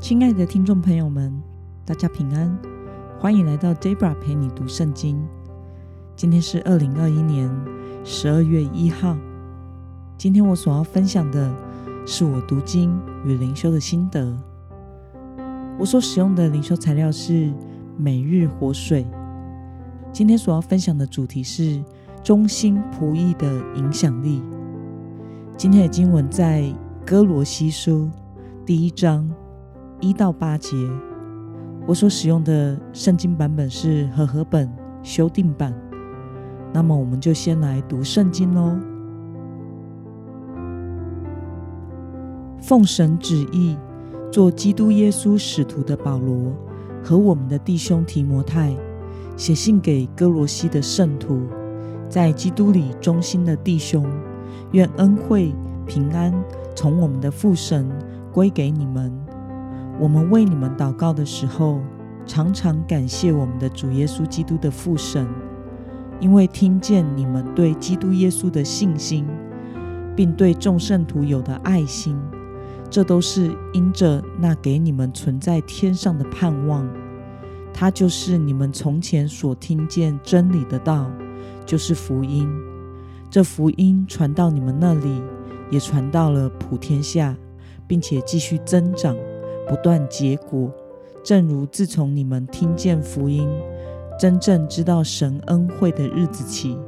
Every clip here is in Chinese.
亲爱的听众朋友们，大家平安，欢迎来到 Debra 陪你读圣经。今天是二零二一年十二月一号。今天我所要分享的是我读经与灵修的心得。我所使用的灵修材料是每日活水。今天所要分享的主题是忠心仆役的影响力。今天的经文在哥罗西书第一章。一到八节，我所使用的圣经版本是和合本修订版。那么，我们就先来读圣经喽。奉神旨意，做基督耶稣使徒的保罗和我们的弟兄提摩太，写信给歌罗西的圣徒，在基督里忠心的弟兄，愿恩惠平安从我们的父神归给你们。我们为你们祷告的时候，常常感谢我们的主耶稣基督的父神，因为听见你们对基督耶稣的信心，并对众圣徒有的爱心，这都是因着那给你们存在天上的盼望。他就是你们从前所听见真理的道，就是福音。这福音传到你们那里，也传到了普天下，并且继续增长。不断结果，正如自从你们听见福音，真正知道神恩惠的日子起，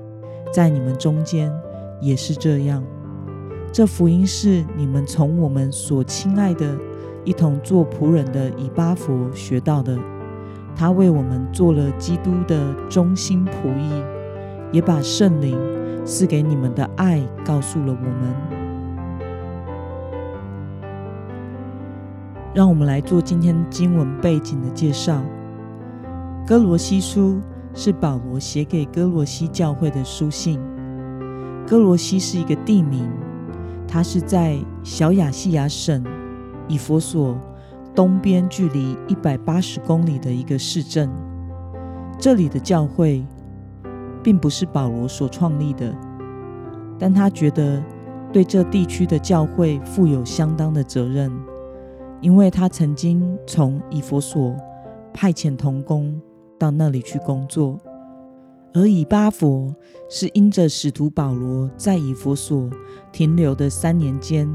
在你们中间也是这样。这福音是你们从我们所亲爱的、一同做仆人的以巴佛学到的。他为我们做了基督的忠心仆役，也把圣灵赐给你们的爱告诉了我们。让我们来做今天经文背景的介绍。哥罗西书是保罗写给哥罗西教会的书信。哥罗西是一个地名，它是在小亚细亚省以弗所东边，距离一百八十公里的一个市镇。这里的教会并不是保罗所创立的，但他觉得对这地区的教会负有相当的责任。因为他曾经从以弗所派遣童工到那里去工作，而以巴弗是因着使徒保罗在以弗所停留的三年间，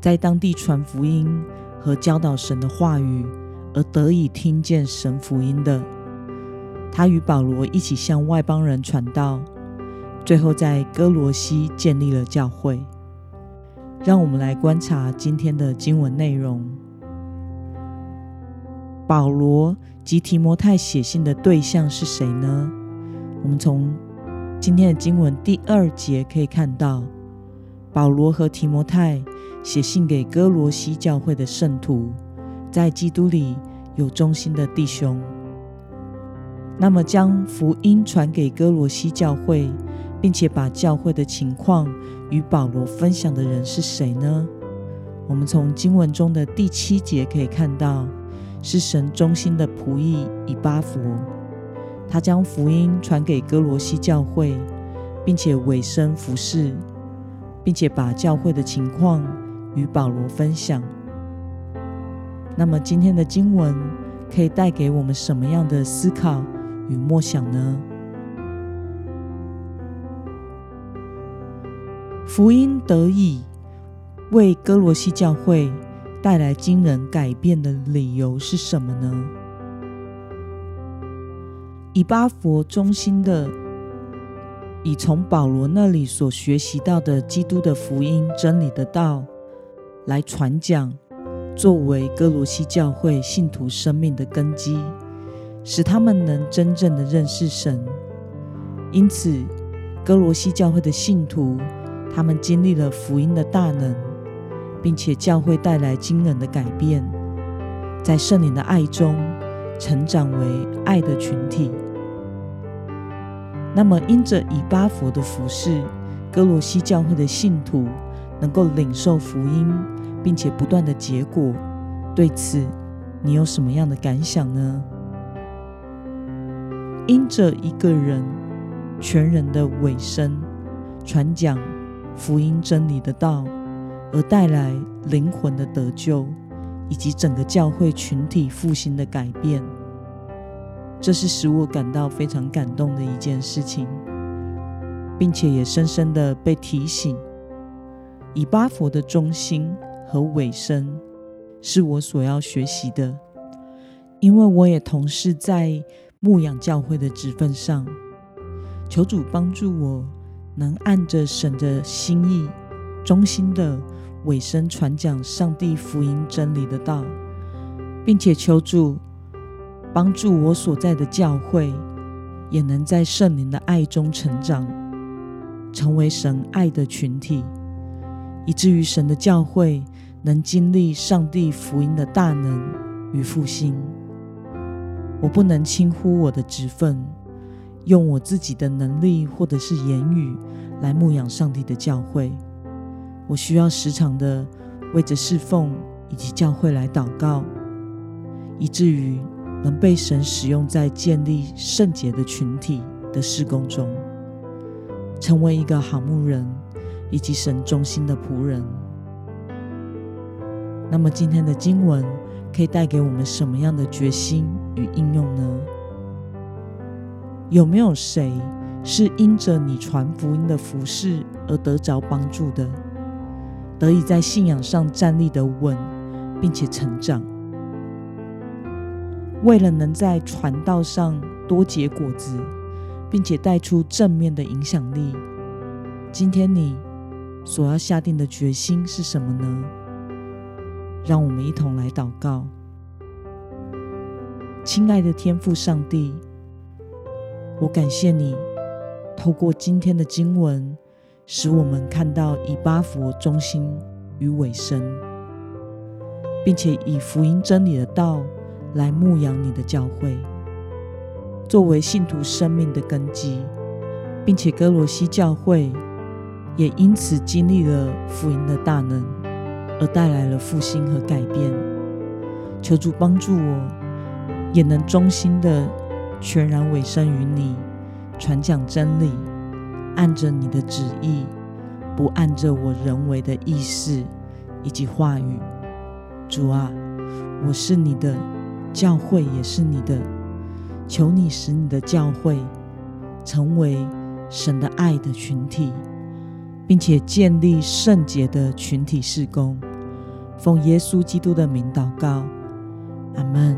在当地传福音和教导神的话语，而得以听见神福音的。他与保罗一起向外邦人传道，最后在歌罗西建立了教会。让我们来观察今天的经文内容。保罗及提摩太写信的对象是谁呢？我们从今天的经文第二节可以看到，保罗和提摩太写信给歌罗西教会的圣徒，在基督里有忠心的弟兄。那么，将福音传给歌罗西教会，并且把教会的情况与保罗分享的人是谁呢？我们从经文中的第七节可以看到。是神忠心的仆役以巴弗，他将福音传给歌罗西教会，并且委身服侍，并且把教会的情况与保罗分享。那么今天的经文可以带给我们什么样的思考与默想呢？福音得以为哥罗西教会。带来惊人改变的理由是什么呢？以巴佛中心的以从保罗那里所学习到的基督的福音真理的道来传讲，作为哥罗西教会信徒生命的根基，使他们能真正的认识神。因此，哥罗西教会的信徒，他们经历了福音的大能。并且教会带来惊人的改变，在圣灵的爱中成长为爱的群体。那么，因着以巴佛的服侍，哥罗西教会的信徒能够领受福音，并且不断的结果。对此，你有什么样的感想呢？因着一个人全人的委身，传讲福音真理的道。而带来灵魂的得救，以及整个教会群体复兴的改变。这是使我感到非常感动的一件事情，并且也深深的被提醒，以巴佛的中心和尾声是我所要学习的，因为我也同时在牧养教会的职分上，求主帮助我能按着神的心意，忠心的委身传讲上帝福音真理的道，并且求主。帮助我所在的教会也能在圣灵的爱中成长，成为神爱的群体，以至于神的教会能经历上帝福音的大能与复兴。我不能轻忽我的职分，用我自己的能力或者是言语来牧养上帝的教会。我需要时常的为着侍奉以及教会来祷告，以至于。能被神使用在建立圣洁的群体的施工中，成为一个好牧人以及神中心的仆人。那么今天的经文可以带给我们什么样的决心与应用呢？有没有谁是因着你传福音的服事而得着帮助的，得以在信仰上站立的稳，并且成长？为了能在传道上多结果子，并且带出正面的影响力，今天你所要下定的决心是什么呢？让我们一同来祷告。亲爱的天父上帝，我感谢你透过今天的经文，使我们看到以巴弗忠心与委身，并且以福音真理的道。来牧养你的教会，作为信徒生命的根基，并且歌罗西教会也因此经历了福音的大能，而带来了复兴和改变。求主帮助我，也能忠心的全然委身于你，传讲真理，按着你的旨意，不按着我人为的意思以及话语。主啊，我是你的。教会也是你的，求你使你的教会成为神的爱的群体，并且建立圣洁的群体事工。奉耶稣基督的名祷告，阿门。